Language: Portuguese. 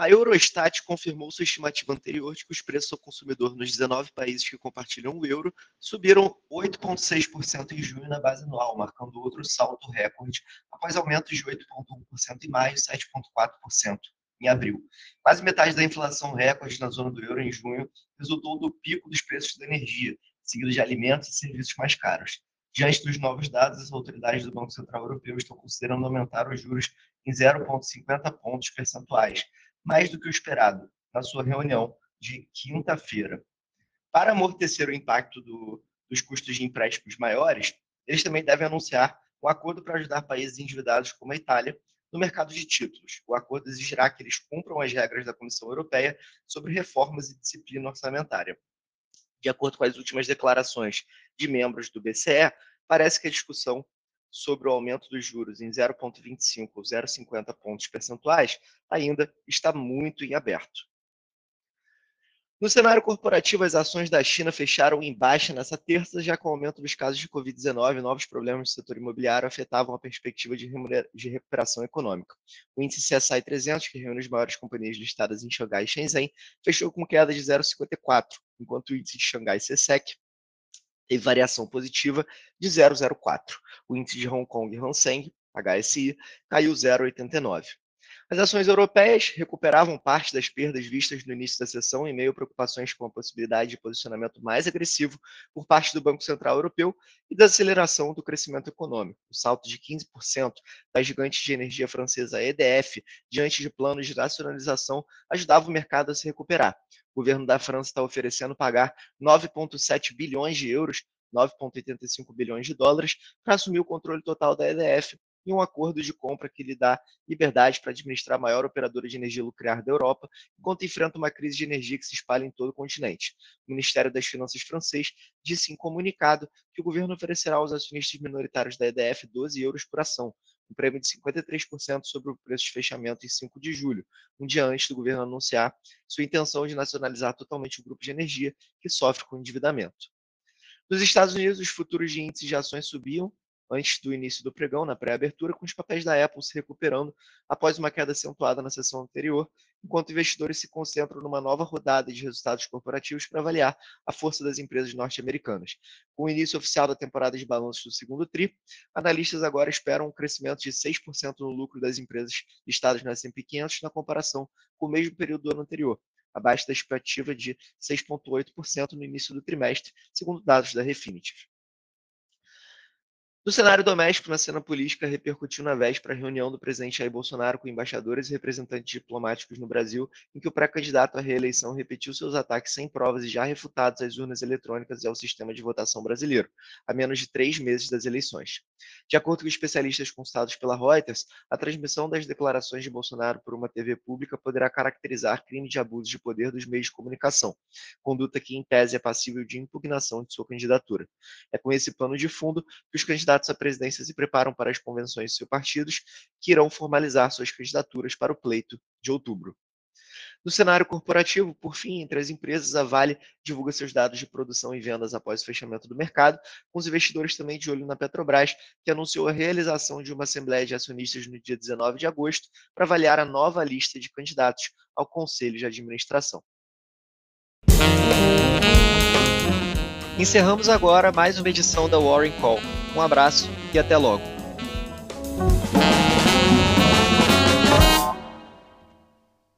A Eurostat confirmou sua estimativa anterior de que os preços ao consumidor nos 19 países que compartilham o euro subiram 8,6% em junho na base anual, marcando outro salto recorde, após aumentos de 8,1% em maio e 7,4% em abril. Quase metade da inflação recorde na zona do euro em junho resultou do pico dos preços da energia, seguido de alimentos e serviços mais caros. Diante dos novos dados, as autoridades do Banco Central Europeu estão considerando aumentar os juros em 0,50 pontos percentuais, mais do que o esperado, na sua reunião de quinta-feira. Para amortecer o impacto do, dos custos de empréstimos maiores, eles também devem anunciar um acordo para ajudar países endividados como a Itália no mercado de títulos. O acordo exigirá que eles cumpram as regras da Comissão Europeia sobre reformas e disciplina orçamentária. De acordo com as últimas declarações de membros do BCE, parece que a discussão sobre o aumento dos juros em 0,25 ou 0,50 pontos percentuais ainda está muito em aberto. No cenário corporativo, as ações da China fecharam em baixa nessa terça, já com o aumento dos casos de Covid-19 e novos problemas no setor imobiliário afetavam a perspectiva de, de recuperação econômica. O índice CSI 300, que reúne as maiores companhias listadas em Xangai e Shenzhen, fechou com queda de 0,54, enquanto o índice de Xangai CSEC teve variação positiva de 0,04. O índice de Hong Kong Hang Seng, HSI, caiu 0,89. As ações europeias recuperavam parte das perdas vistas no início da sessão em meio a preocupações com a possibilidade de posicionamento mais agressivo por parte do Banco Central Europeu e da aceleração do crescimento econômico. O salto de 15% da gigante de energia francesa EDF diante de planos de nacionalização ajudava o mercado a se recuperar. O governo da França está oferecendo pagar 9,7 bilhões de euros 9,85 bilhões de dólares para assumir o controle total da EDF e um acordo de compra que lhe dá liberdade para administrar a maior operadora de energia nuclear da Europa, enquanto enfrenta uma crise de energia que se espalha em todo o continente. O Ministério das Finanças francês disse em comunicado que o governo oferecerá aos acionistas minoritários da EDF 12 euros por ação, um prêmio de 53% sobre o preço de fechamento em 5 de julho, um dia antes do governo anunciar sua intenção de nacionalizar totalmente o grupo de energia que sofre com endividamento. Nos Estados Unidos, os futuros de índices de ações subiam antes do início do pregão, na pré-abertura, com os papéis da Apple se recuperando após uma queda acentuada na sessão anterior, enquanto investidores se concentram numa nova rodada de resultados corporativos para avaliar a força das empresas norte-americanas. Com o início oficial da temporada de balanços do segundo TRI, analistas agora esperam um crescimento de 6% no lucro das empresas listadas no S&P 500 na comparação com o mesmo período do ano anterior, abaixo da expectativa de 6,8% no início do trimestre, segundo dados da Refinitiv. No cenário doméstico, na cena política, repercutiu na véspera a reunião do presidente Jair Bolsonaro com embaixadores e representantes diplomáticos no Brasil, em que o pré-candidato à reeleição repetiu seus ataques sem provas e já refutados às urnas eletrônicas e ao sistema de votação brasileiro, a menos de três meses das eleições. De acordo com especialistas consultados pela Reuters, a transmissão das declarações de Bolsonaro por uma TV pública poderá caracterizar crime de abuso de poder dos meios de comunicação, conduta que, em tese, é passível de impugnação de sua candidatura. É com esse plano de fundo que os candidatos candidatos à presidência se preparam para as convenções de seus partidos, que irão formalizar suas candidaturas para o pleito de outubro. No cenário corporativo, por fim, entre as empresas, a Vale divulga seus dados de produção e vendas após o fechamento do mercado, com os investidores também de olho na Petrobras, que anunciou a realização de uma assembleia de acionistas no dia 19 de agosto para avaliar a nova lista de candidatos ao Conselho de Administração. Encerramos agora mais uma edição da Warren Call. Um abraço e até logo.